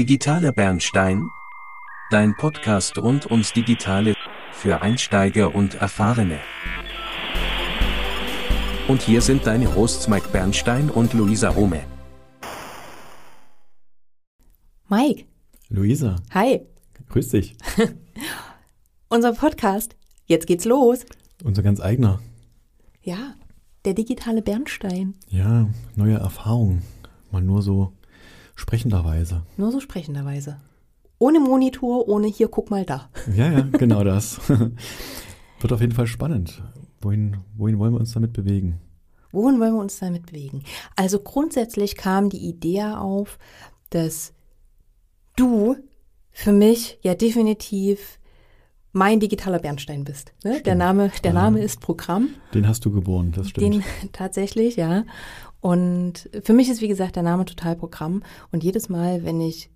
Digitale Bernstein? Dein Podcast rund ums Digitale für Einsteiger und Erfahrene. Und hier sind deine Hosts Mike Bernstein und Luisa Home. Mike, Luisa, hi. grüß dich. Unser Podcast. Jetzt geht's los. Unser ganz eigener. Ja, der digitale Bernstein. Ja, neue Erfahrung. Mal nur so sprechenderweise. Nur so sprechenderweise. Ohne Monitor, ohne hier, guck mal da. Ja, ja, genau das. Wird auf jeden Fall spannend. Wohin, wohin wollen wir uns damit bewegen? Wohin wollen wir uns damit bewegen? Also grundsätzlich kam die Idee auf, dass du für mich ja definitiv mein digitaler Bernstein bist. Ne? Der Name, der. Name ist Programm. Den hast du geboren, das stimmt. Den tatsächlich, ja. Und für mich ist, wie gesagt, der Name total Programm. Und jedes Mal, wenn ich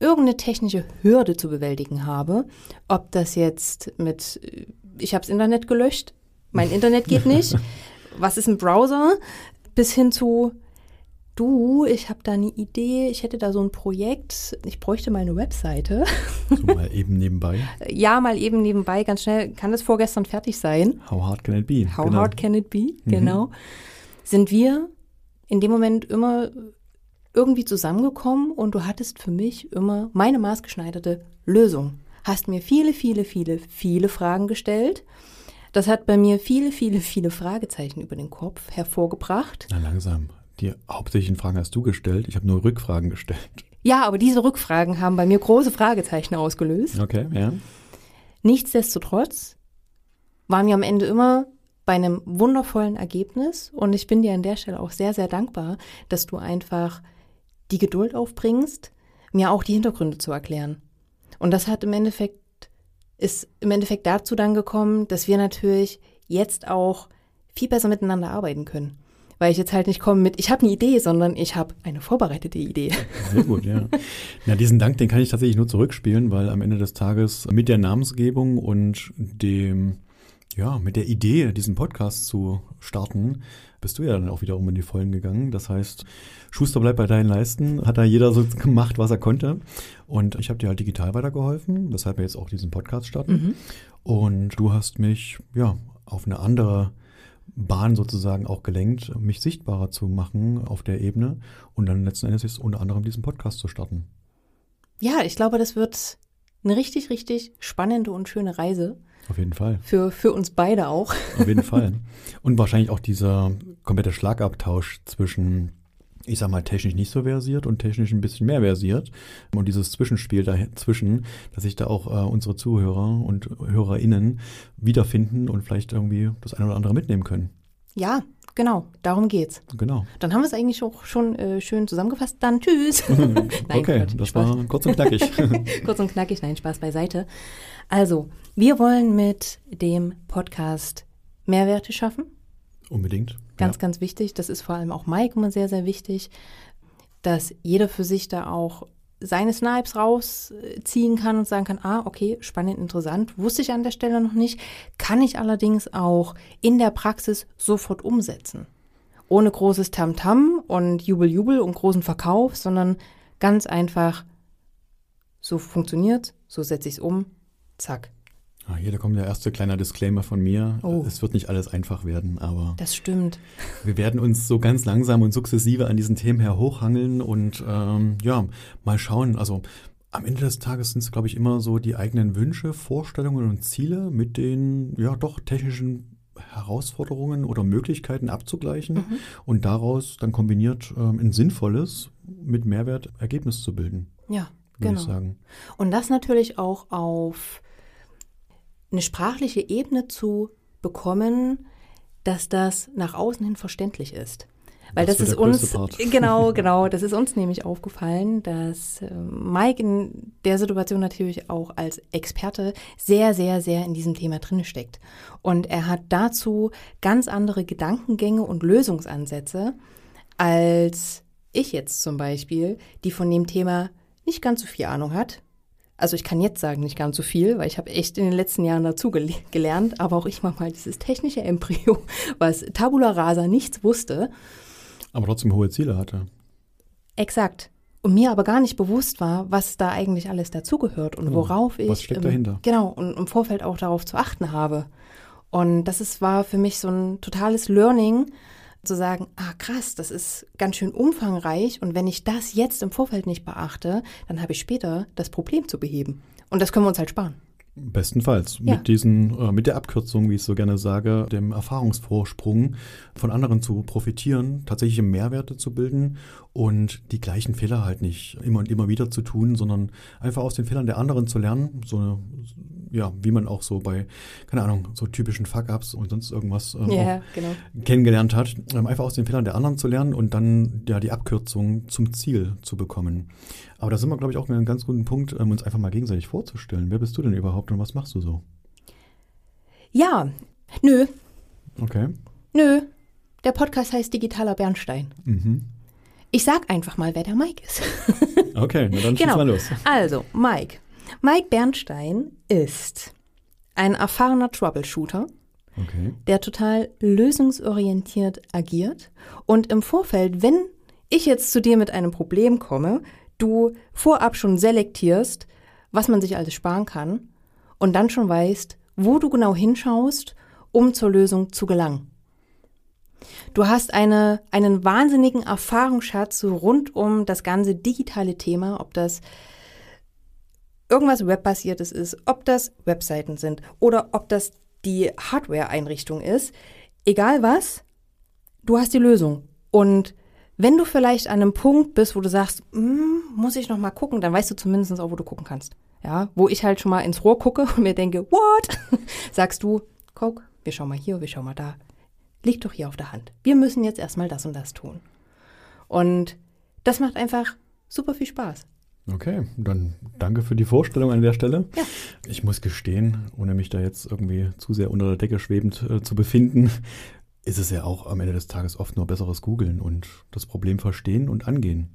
irgendeine technische Hürde zu bewältigen habe, ob das jetzt mit, äh, ich habe das Internet gelöscht, mein Internet geht nicht, was ist ein Browser, bis hin zu, du, ich habe da eine Idee, ich hätte da so ein Projekt, ich bräuchte mal eine Webseite. so mal eben nebenbei. Ja, mal eben nebenbei, ganz schnell, kann das vorgestern fertig sein? How hard can it be? How Genau. hard can it be? Genau. Sind wir in dem Moment immer irgendwie zusammengekommen und du hattest für mich immer meine maßgeschneiderte Lösung. Hast mir viele, viele, viele, viele Fragen gestellt. Das hat bei mir viele, viele, viele Fragezeichen über den Kopf hervorgebracht. Na langsam. Die hauptsächlichen Fragen hast du gestellt. Ich habe nur Rückfragen gestellt. Ja, aber diese Rückfragen haben bei mir große Fragezeichen ausgelöst. Okay, ja. Nichtsdestotrotz waren wir am Ende immer bei einem wundervollen Ergebnis und ich bin dir an der Stelle auch sehr, sehr dankbar, dass du einfach die Geduld aufbringst, mir auch die Hintergründe zu erklären. Und das hat im Endeffekt, ist im Endeffekt dazu dann gekommen, dass wir natürlich jetzt auch viel besser miteinander arbeiten können. Weil ich jetzt halt nicht komme mit, ich habe eine Idee, sondern ich habe eine vorbereitete Idee. Sehr gut, ja. Na, diesen Dank, den kann ich tatsächlich nur zurückspielen, weil am Ende des Tages mit der Namensgebung und dem, ja, mit der Idee, diesen Podcast zu starten, bist du ja dann auch wiederum in die Vollen gegangen. Das heißt, Schuster bleibt bei deinen Leisten, hat da jeder so gemacht, was er konnte. Und ich habe dir halt digital weitergeholfen, weshalb wir jetzt auch diesen Podcast starten. Und du hast mich, ja, auf eine andere Bahn sozusagen auch gelenkt, mich sichtbarer zu machen auf der Ebene und dann letzten Endes jetzt unter anderem diesen Podcast zu starten. Ja, ich glaube, das wird eine richtig, richtig spannende und schöne Reise. Auf jeden Fall. Für, für uns beide auch. Auf jeden Fall. Und wahrscheinlich auch dieser komplette Schlagabtausch zwischen, ich sag mal, technisch nicht so versiert und technisch ein bisschen mehr versiert. Und dieses Zwischenspiel dazwischen, dass sich da auch äh, unsere Zuhörer und HörerInnen wiederfinden und vielleicht irgendwie das eine oder andere mitnehmen können. Ja, genau, darum geht's. Genau. Dann haben wir es eigentlich auch schon äh, schön zusammengefasst. Dann tschüss. Nein, okay, Quatsch, das Spaß. war kurz und knackig. Kurz und knackig, nein, Spaß beiseite. Also, wir wollen mit dem Podcast Mehrwerte schaffen. Unbedingt. Ganz, ja. ganz wichtig. Das ist vor allem auch Mike immer sehr, sehr wichtig, dass jeder für sich da auch seine Snipes rausziehen kann und sagen kann, ah, okay, spannend, interessant, wusste ich an der Stelle noch nicht, kann ich allerdings auch in der Praxis sofort umsetzen. Ohne großes Tamtam und Jubel, Jubel und großen Verkauf, sondern ganz einfach, so funktioniert, so setze ich es um, zack. Ah, Hier, da kommt der erste kleine Disclaimer von mir. Oh. Es wird nicht alles einfach werden, aber Das stimmt. wir werden uns so ganz langsam und sukzessive an diesen Themen her hochhangeln und ähm, ja, mal schauen. Also am Ende des Tages sind es, glaube ich, immer so die eigenen Wünsche, Vorstellungen und Ziele mit den ja doch technischen Herausforderungen oder Möglichkeiten abzugleichen und daraus dann kombiniert ähm, ein sinnvolles mit Mehrwert Ergebnis zu bilden, Ja, genau. ich sagen. Und das natürlich auch auf eine sprachliche Ebene zu bekommen, dass das nach außen hin verständlich ist. Weil Das das, ist uns, genau, genau, das ist uns nämlich aufgefallen, dass äh, Mike in der Situation natürlich auch als Experte sehr, sehr, sehr in diesem Thema drin steckt. Und er hat dazu ganz andere Gedankengänge und Lösungsansätze als ich jetzt zum Beispiel, die von dem Thema nicht ganz so viel Ahnung hat. Also ich kann jetzt sagen, nicht ganz so viel, weil ich habe echt in den letzten Jahren dazu gel gelernt, aber auch ich mache mal dieses technische Embryo, was Tabula Rasa nichts wusste. Aber trotzdem hohe Ziele hatte. Exakt. und mir aber gar nicht bewusst war, was da eigentlich alles dazugehört und Oh, worauf ich was steckt im, dahinter? genau und im Vorfeld auch darauf zu achten habe. Und das ist, war für mich so ein totales Learning, zu sagen, ah krass, das ist ganz schön umfangreich und wenn ich das jetzt im Vorfeld nicht beachte, dann habe ich später das Problem zu beheben. Und das können wir uns halt sparen. Bestenfalls. Ja. Mit diesen, äh, mit der Abkürzung, wie ich so gerne sage, dem Erfahrungsvorsprung von anderen zu profitieren, tatsächliche Mehrwerte zu bilden und die gleichen Fehler halt nicht immer und immer wieder zu tun, sondern einfach aus den Fehlern der anderen zu lernen. So eine, ja, wie man auch so bei, keine Ahnung, so typischen Fuck-Ups und sonst irgendwas ähm, auch genau. kennengelernt hat, ähm, einfach aus den Fehlern der anderen zu lernen und dann ja die Abkürzung zum Ziel zu bekommen. Aber da sind wir, glaube ich, auch mit einem ganz guten Punkt, ähm, uns einfach mal gegenseitig vorzustellen. Wer bist du denn überhaupt und was machst du so? Ja, nö, Okay. nö. Der Podcast heißt Digitaler Bernstein. Mhm. Ich sag einfach mal, wer der Mike ist. Okay, na dann Genau. mal los. Also, Mike. Mike Bernstein ist ein erfahrener Troubleshooter, Okay. der total lösungsorientiert agiert und im Vorfeld, wenn ich jetzt zu dir mit einem Problem komme, du vorab schon selektierst, was man sich alles sparen kann und dann schon weißt, wo du genau hinschaust, um zur Lösung zu gelangen. Du hast eine, einen wahnsinnigen Erfahrungsschatz rund um das ganze digitale Thema, ob das irgendwas webbasiertes ist, ob das Webseiten sind oder ob das die Hardware-Einrichtung ist. Egal was, du hast die Lösung. Und wenn du vielleicht an einem Punkt bist, wo du sagst, "Hm, muss ich noch mal gucken, dann weißt du zumindest auch, wo du gucken kannst. Ja, wo ich halt schon mal ins Rohr gucke und mir denke, what? Sagst du, guck, wir schauen mal hier, wir schauen mal da. Liegt doch hier auf der Hand. Wir müssen jetzt erstmal das und das tun. Und das macht einfach super viel Spaß. Okay, dann danke für die Vorstellung an der Stelle. Ja. Ich muss gestehen, ohne mich da jetzt irgendwie zu sehr unter der Decke schwebend äh, zu befinden, ist es ja auch am Ende des Tages oft nur besseres Googeln und das Problem verstehen und angehen.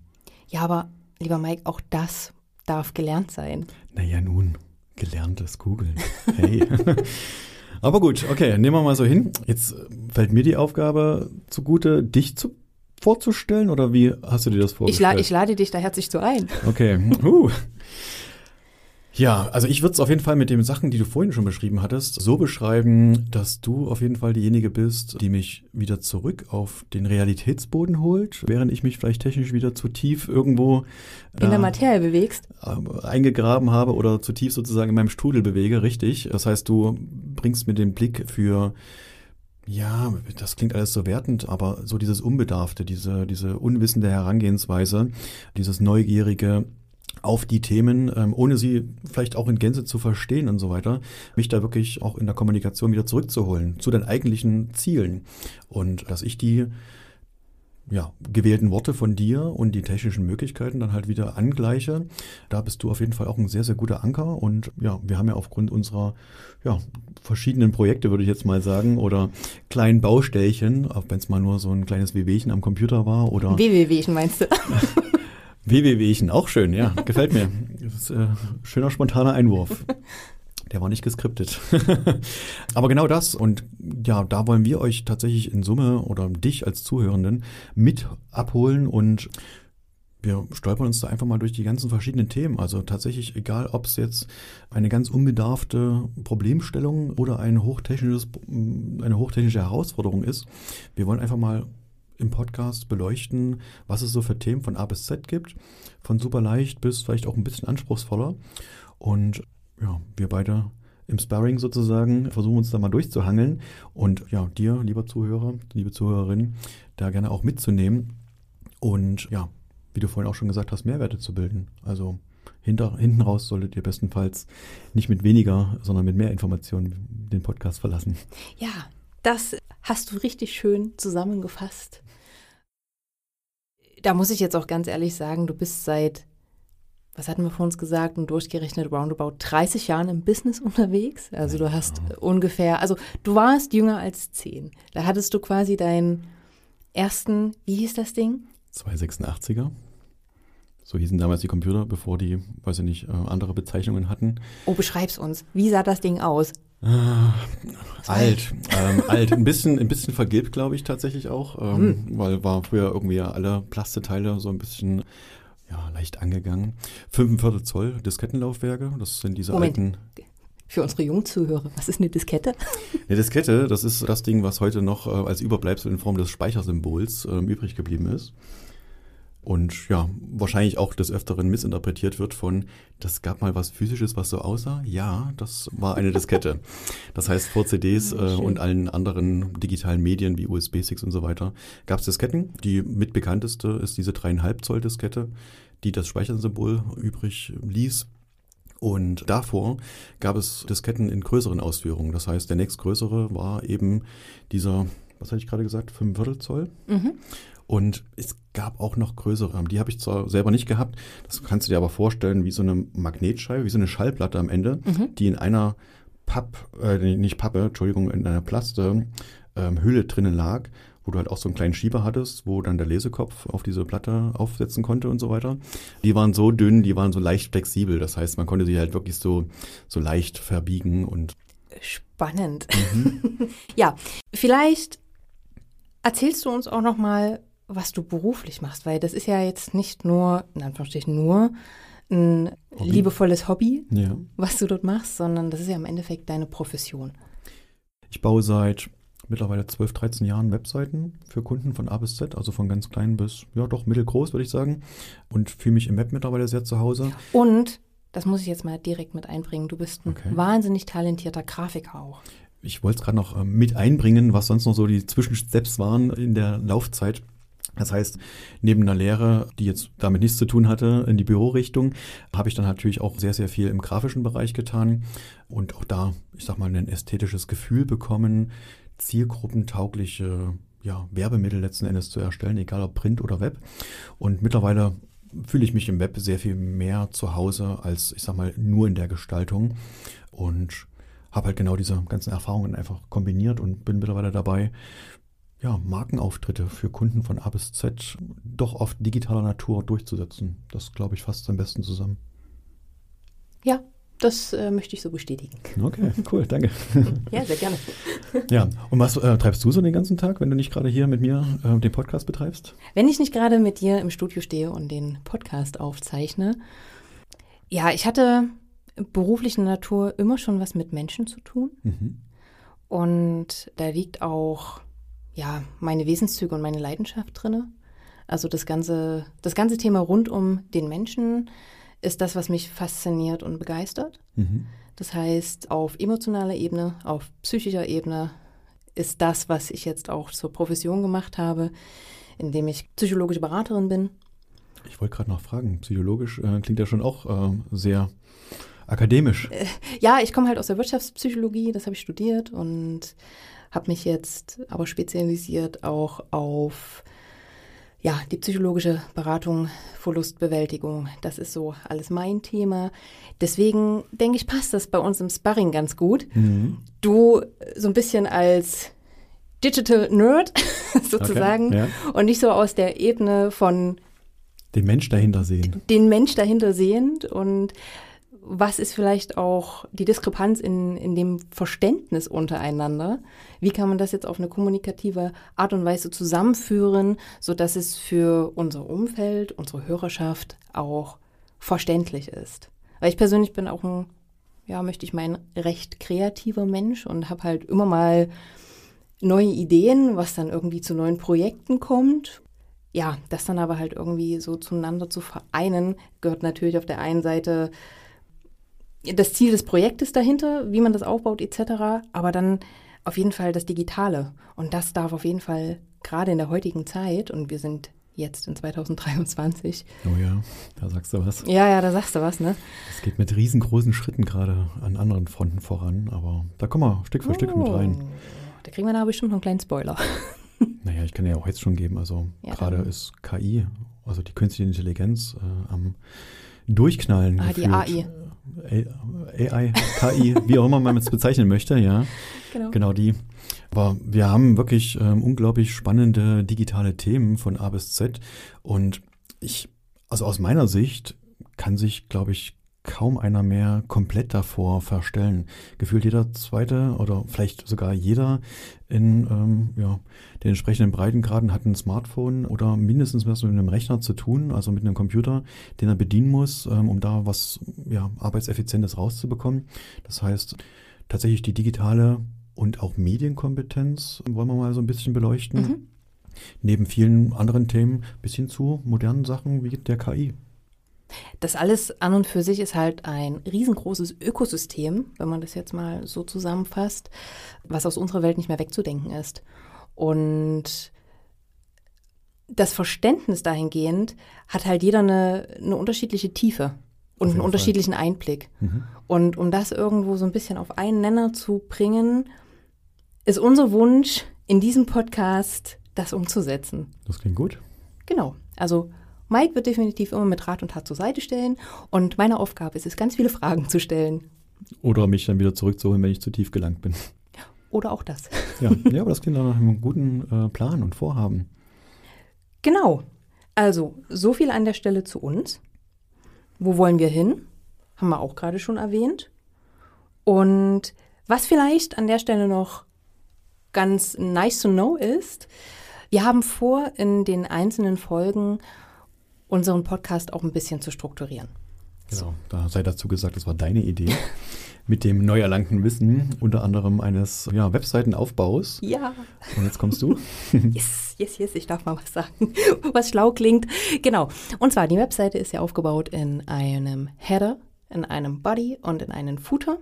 Ja, aber lieber Mike, auch das darf gelernt sein. Naja, nun, gelerntes Googeln. Hey. Aber gut, okay, nehmen wir mal so hin. Jetzt äh, fällt mir die Aufgabe zugute, dich zu, vorzustellen oder wie hast du dir das Ich, vorgestellt? la ich lade dich da herzlich zu ein. Okay. Uh. Ja, also ich würde es auf jeden Fall mit den Sachen, die du vorhin schon beschrieben hattest, so beschreiben, dass du auf jeden Fall diejenige bist, die mich wieder zurück auf den Realitätsboden holt, während ich mich vielleicht technisch wieder zu tief irgendwo In der Materie bewegst. äh, eingegraben habe oder zu tief sozusagen in meinem Strudel bewege, richtig. Das heißt, du bringst mir den Blick für ja, das klingt alles so wertend, aber so dieses Unbedarfte, diese, diese unwissende Herangehensweise, dieses Neugierige auf die Themen, ähm, ohne sie vielleicht auch in Gänze zu verstehen und so weiter, mich da wirklich auch in der Kommunikation wieder zurückzuholen zu den eigentlichen Zielen. Und dass ich die ja, gewählten Worte von dir und die technischen Möglichkeiten dann halt wieder angleiche. Da bist du auf jeden Fall auch ein sehr, sehr guter Anker. Und ja, wir haben ja aufgrund unserer ja, verschiedenen Projekte, würde ich jetzt mal sagen, oder kleinen Baustellchen, auch wenn es mal nur so ein kleines Wehwehchen am Computer war oder WWWchen meinst du? WWWchen, auch schön, ja, gefällt mir. Ist, äh, schöner spontaner Einwurf. Der war nicht geskriptet. Aber genau das und ja, da wollen wir euch tatsächlich in Summe oder dich als Zuhörenden mit abholen und wir stolpern uns da einfach mal durch die ganzen verschiedenen Themen. Also tatsächlich, egal ob es jetzt eine ganz unbedarfte Problemstellung oder ein hochtechnisches, eine hochtechnische Herausforderung ist, wir wollen einfach mal im Podcast beleuchten, was es so für Themen von A bis Z gibt, von super leicht bis vielleicht auch ein bisschen anspruchsvoller. Und ja, wir beide im Sparring sozusagen versuchen uns da mal durchzuhangeln und ja, dir, lieber Zuhörer, liebe Zuhörerin, da gerne auch mitzunehmen und ja, wie du vorhin auch schon gesagt hast, Mehrwerte zu bilden. Also hinter, hinten raus solltet ihr bestenfalls nicht mit weniger, sondern mit mehr Informationen den Podcast verlassen. Ja, das hast du richtig schön zusammengefasst. Da muss ich jetzt auch ganz ehrlich sagen, du bist seit, was hatten wir vor uns gesagt, und durchgerechnet roundabout 30 Jahren im Business unterwegs. Also du hast ungefähr, also du warst jünger als 10. Da hattest du quasi deinen ersten, wie hieß das Ding? 286er. So hießen damals die Computer, bevor die, weiß ich nicht, äh, andere Bezeichnungen hatten. Oh, beschreib's uns. Wie sah das Ding aus? Ah, alt, ähm, alt, ein bisschen, ein bisschen vergilbt, glaube ich tatsächlich auch, ähm, weil war früher irgendwie ja alle Plasteteile so ein bisschen, ja, leicht angegangen. 45 Zoll Diskettenlaufwerke, das sind diese Moment. alten. Für unsere Jungzuhörer, was ist eine Diskette? Eine Diskette, das ist das Ding, was heute noch äh, als Überbleibsel in Form des Speichersymbols äh, übrig geblieben ist. Und ja, wahrscheinlich auch des Öfteren missinterpretiert wird von, das gab mal was Physisches, was so aussah. Ja, das war eine Diskette. Das heißt, vor CDs Ja, äh, und allen anderen digitalen Medien wie USB-Sticks und so weiter gab es Disketten. Die mitbekannteste ist diese 3,5 Zoll Diskette, die das Speichersymbol übrig ließ. Und davor gab es Disketten in größeren Ausführungen. Das heißt, der nächstgrößere war eben dieser, was hatte ich gerade gesagt, 5 Viertel Zoll. Mhm. Und es gab auch noch größere. Die habe ich zwar selber nicht gehabt, das kannst du dir aber vorstellen wie so eine Magnetscheibe, wie so eine Schallplatte am Ende, Mhm. die in einer Papp, äh, nicht Pappe, Entschuldigung, in einer Plaste ähm, Hülle drinnen lag, wo du halt auch so einen kleinen Schieber hattest, wo dann der Lesekopf auf diese Platte aufsetzen konnte und so weiter. Die waren so dünn, die waren so leicht flexibel. Das heißt, man konnte sie halt wirklich so, so leicht verbiegen und Spannend. ja, vielleicht erzählst du uns auch noch mal, was du beruflich machst, weil das ist ja jetzt nicht nur, in Anführungsstrichen nur, ein Hobby. liebevolles Hobby, ja. was du dort machst, sondern das ist ja im Endeffekt deine Profession. Ich baue seit mittlerweile 12, 13 Jahren Webseiten für Kunden von A bis Z, also von ganz klein bis, ja doch, mittelgroß, würde ich sagen. Und fühle mich im Web mittlerweile sehr zu Hause. Und, das muss ich jetzt mal direkt mit einbringen, du bist ein Okay. wahnsinnig talentierter Grafiker auch. Ich wollte es gerade noch ähm, mit einbringen, was sonst noch so die Zwischensteps waren in der Laufzeit. Das heißt, neben einer Lehre, die jetzt damit nichts zu tun hatte, in die Bürorichtung, habe ich dann natürlich auch sehr, sehr viel im grafischen Bereich getan und auch da, ich sag mal, ein ästhetisches Gefühl bekommen, zielgruppentaugliche ja, Werbemittel letzten Endes zu erstellen, egal ob Print oder Web. Und mittlerweile fühle ich mich im Web sehr viel mehr zu Hause als, ich sag mal, nur in der Gestaltung und habe halt genau diese ganzen Erfahrungen einfach kombiniert und bin mittlerweile dabei, ja, Markenauftritte für Kunden von A bis Z doch oft digitaler Natur durchzusetzen. Das glaube ich fasst am besten zusammen. Ja, das äh, möchte ich so bestätigen. Okay, cool, danke. Ja, sehr gerne. ja, und was äh, treibst du so den ganzen Tag, wenn du nicht gerade hier mit mir äh, den Podcast betreibst? Wenn ich nicht gerade mit dir im Studio stehe und den Podcast aufzeichne, ja, ich hatte beruflicher Natur immer schon was mit Menschen zu tun. Mhm. Und da liegt auch, ja, meine Wesenszüge und meine Leidenschaft drinne. Also das ganze, das ganze Thema rund um den Menschen ist das, was mich fasziniert und begeistert. Mhm. Das heißt, auf emotionaler Ebene, auf psychischer Ebene ist das, was ich jetzt auch zur Profession gemacht habe, indem ich psychologische Beraterin bin. Ich wollte gerade noch fragen, psychologisch äh, klingt ja schon auch äh, sehr akademisch. Ja, ich komme halt aus der Wirtschaftspsychologie, das habe ich studiert und habe mich jetzt aber spezialisiert auch auf ja, die psychologische Beratung, Verlustbewältigung. Das ist so alles mein Thema. Deswegen denke ich, passt das bei uns im Sparring ganz gut. Mhm. Du äh, so ein bisschen als Digital Nerd sozusagen Okay, ja. und nicht so aus der Ebene von Den Mensch dahinter sehen. den Mensch dahinter sehend und was ist vielleicht auch die Diskrepanz in, in dem Verständnis untereinander? Wie kann man das jetzt auf eine kommunikative Art und Weise zusammenführen, sodass es für unser Umfeld, unsere Hörerschaft auch verständlich ist? Weil ich persönlich bin auch ein, ja, möchte ich meinen, recht kreativer Mensch und habe halt immer mal neue Ideen, was dann irgendwie zu neuen Projekten kommt ja, das dann aber halt irgendwie so zueinander zu vereinen, gehört natürlich auf der einen Seite das Ziel des Projektes dahinter, wie man das aufbaut etc., aber dann auf jeden Fall das Digitale. Und das darf auf jeden Fall gerade in der heutigen Zeit, und wir sind jetzt in 2023, Oh ja, da sagst du was. ja, ja, da sagst du was, ne? Es geht mit riesengroßen Schritten gerade an anderen Fronten voran, aber da kommen wir Stück für Stück mit rein. Oh, Da kriegen wir da bestimmt noch einen kleinen Spoiler. Naja, ich kann ja auch jetzt schon geben. Also Ja, gerade dann. ist KI, also die künstliche Intelligenz, äh, am Durchknallen. Ah, die gefühlt. AI. AI, KI, wie auch immer man es bezeichnen möchte, ja. Genau. Genau die. Aber wir haben wirklich ähm, unglaublich spannende digitale Themen von A bis Z. Und ich, also aus meiner Sicht, kann sich, glaube ich, kaum einer mehr komplett davor verstellen. Gefühlt jeder zweite oder vielleicht sogar jeder in ähm, ja, den entsprechenden Breitengraden hat ein Smartphone oder mindestens was mit einem Rechner zu tun, also mit einem Computer, den er bedienen muss, ähm, um da was ja, Arbeitseffizientes rauszubekommen. Das heißt, tatsächlich die digitale und auch Medienkompetenz wollen wir mal so ein bisschen beleuchten. Mhm. Neben vielen anderen Themen bis hin zu modernen Sachen wie der KI. Das alles an und für sich ist halt ein riesengroßes Ökosystem, wenn man das jetzt mal so zusammenfasst, was aus unserer Welt nicht mehr wegzudenken ist. Und das Verständnis dahingehend hat halt jeder eine, eine unterschiedliche Tiefe und einen unterschiedlichen Fall. Einblick. Mhm. Und um das irgendwo so ein bisschen auf einen Nenner zu bringen, ist unser Wunsch in diesem Podcast, das umzusetzen. Das klingt gut. Genau. Also Mike wird definitiv immer mit Rat und Tat zur Seite stellen und meine Aufgabe ist es, ganz viele Fragen zu stellen. Oder mich dann wieder zurückzuholen, wenn ich zu tief gelangt bin. Oder auch das. Ja, ja aber das klingt nach einem guten äh, Plan und Vorhaben. Genau. Also, so viel an der Stelle zu uns. Wo wollen wir hin? Haben wir auch gerade schon erwähnt. Und was vielleicht an der Stelle noch ganz nice to know ist, wir haben vor, in den einzelnen Folgen unseren Podcast auch ein bisschen zu strukturieren. Genau, da sei dazu gesagt, das war deine Idee. mit dem neu erlangten Wissen, unter anderem eines ja, Webseitenaufbaus. Ja. Und jetzt kommst du. yes, yes, yes, ich darf mal was sagen, was schlau klingt. Genau. Und zwar, die Webseite ist ja aufgebaut in einem Header, in einem Body und in einem Footer.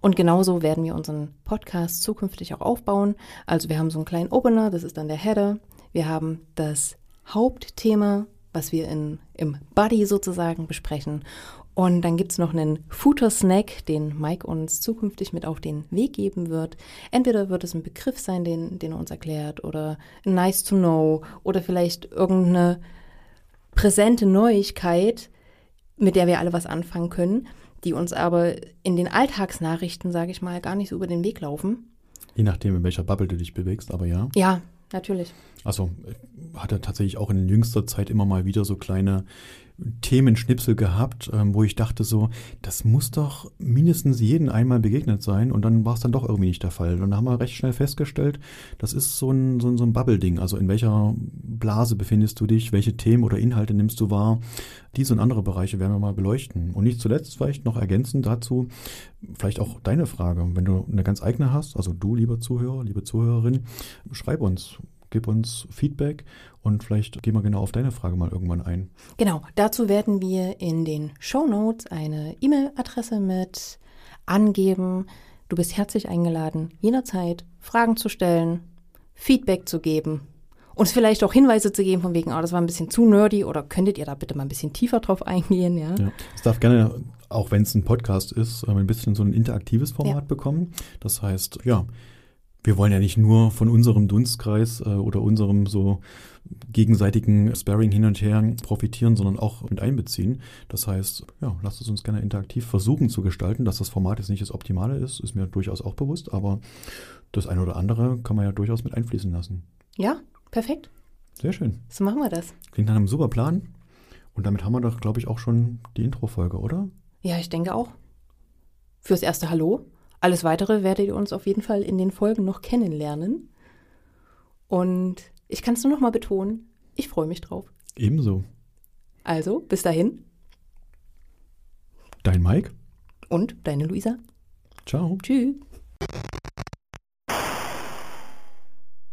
Und genauso werden wir unseren Podcast zukünftig auch aufbauen. Also wir haben so einen kleinen Opener, das ist dann der Header. Wir haben das Hauptthema was wir in, im Buddy sozusagen besprechen. Und dann gibt es noch einen Footer-Snack, den Mike uns zukünftig mit auf den Weg geben wird. Entweder wird es ein Begriff sein, den, den er uns erklärt, oder nice to know, oder vielleicht irgendeine präsente Neuigkeit, mit der wir alle was anfangen können, die uns aber in den Alltagsnachrichten, sage ich mal, gar nicht so über den Weg laufen. Je nachdem, in welcher Bubble du dich bewegst, aber ja. Ja, natürlich. Also hat er tatsächlich auch in jüngster Zeit immer mal wieder so kleine Themenschnipsel gehabt, ähm, wo ich dachte so, das muss doch mindestens jeden einmal begegnet sein und dann war es dann doch irgendwie nicht der Fall. Und dann haben wir recht schnell festgestellt, das ist so ein, so ein, so ein Bubble-Ding. Also in welcher Blase befindest du dich, welche Themen oder Inhalte nimmst du wahr? Diese und andere Bereiche werden wir mal beleuchten. Und nicht zuletzt vielleicht noch ergänzend dazu, vielleicht auch deine Frage, wenn du eine ganz eigene hast, also du, lieber Zuhörer, liebe Zuhörerin, schreib uns gib uns Feedback und vielleicht gehen wir genau auf deine Frage mal irgendwann ein. Genau, dazu werden wir in den Show Notes eine E-Mail-Adresse mit angeben. Du bist herzlich eingeladen, jederzeit Fragen zu stellen, Feedback zu geben, uns vielleicht auch Hinweise zu geben, von wegen, oh, das war ein bisschen zu nerdy oder könntet ihr da bitte mal ein bisschen tiefer drauf eingehen, ja? ja es darf gerne, auch wenn es ein Podcast ist, ein bisschen so ein interaktives Format ja. bekommen. Das heißt, ja, wir wollen ja nicht nur von unserem Dunstkreis äh, oder unserem so gegenseitigen Sparring hin und her profitieren, sondern auch mit einbeziehen. Das heißt, ja, lasst es uns gerne interaktiv versuchen zu gestalten, dass das Format jetzt nicht das Optimale ist, ist mir durchaus auch bewusst, aber das eine oder andere kann man ja durchaus mit einfließen lassen. Ja, perfekt. Sehr schön. So machen wir das. Klingt nach einem super Plan. Und damit haben wir doch, glaube ich, auch schon die Intro-Folge, oder? Ja, ich denke auch. Fürs erste Hallo. Alles Weitere werdet ihr uns auf jeden Fall in den Folgen noch kennenlernen. Und ich kann es nur noch mal betonen, ich freue mich drauf. Ebenso. Also, bis dahin. Dein Mike. Und deine Luisa. Ciao. Tschüss.